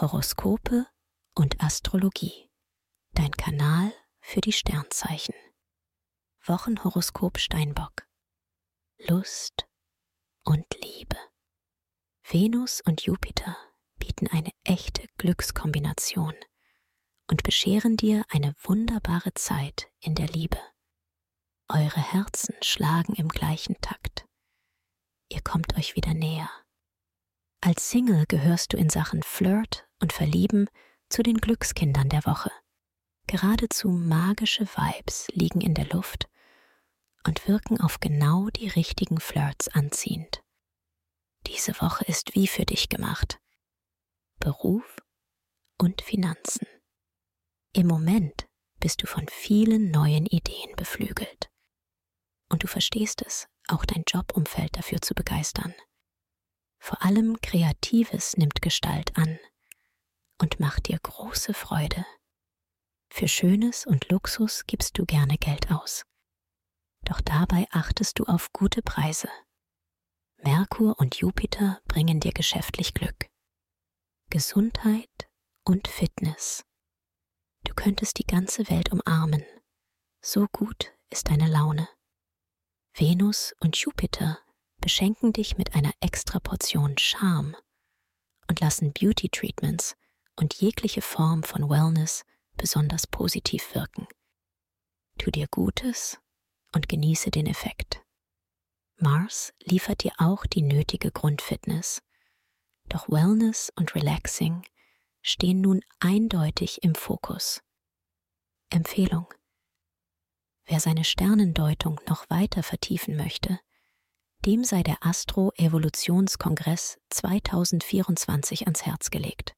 Horoskope und Astrologie. Dein Kanal für die Sternzeichen. Wochenhoroskop Steinbock. Lust und Liebe. Venus und Jupiter bieten eine echte Glückskombination und bescheren dir eine wunderbare Zeit in der Liebe. Eure Herzen schlagen im gleichen Takt. Ihr kommt euch wieder näher. Als Single gehörst du in Sachen Flirt und Verlieben zu den Glückskindern der Woche. Geradezu magische Vibes liegen in der Luft und wirken auf genau die richtigen Flirts anziehend. Diese Woche ist wie für dich gemacht. Beruf und Finanzen. Im Moment bist du von vielen neuen Ideen beflügelt. Und du verstehst es, auch dein Jobumfeld dafür zu begeistern. Vor allem Kreatives nimmt Gestalt an und macht dir große Freude. Für Schönes und Luxus gibst du gerne Geld aus. Doch dabei achtest du auf gute Preise. Merkur und Jupiter bringen dir geschäftlich Glück. Gesundheit und Fitness. Du könntest die ganze Welt umarmen. So gut ist deine Laune. Venus und Jupiter beschenken dich mit einer extra Portion Charme und lassen Beauty Treatments und jegliche Form von Wellness besonders positiv wirken. Tu dir Gutes und genieße den Effekt. Mars liefert dir auch die nötige Grundfitness. Doch Wellness und Relaxing stehen nun eindeutig im Fokus. Empfehlung. Wer seine Sternendeutung noch weiter vertiefen möchte, dem sei der Astro-Evolutionskongress 2024 ans Herz gelegt.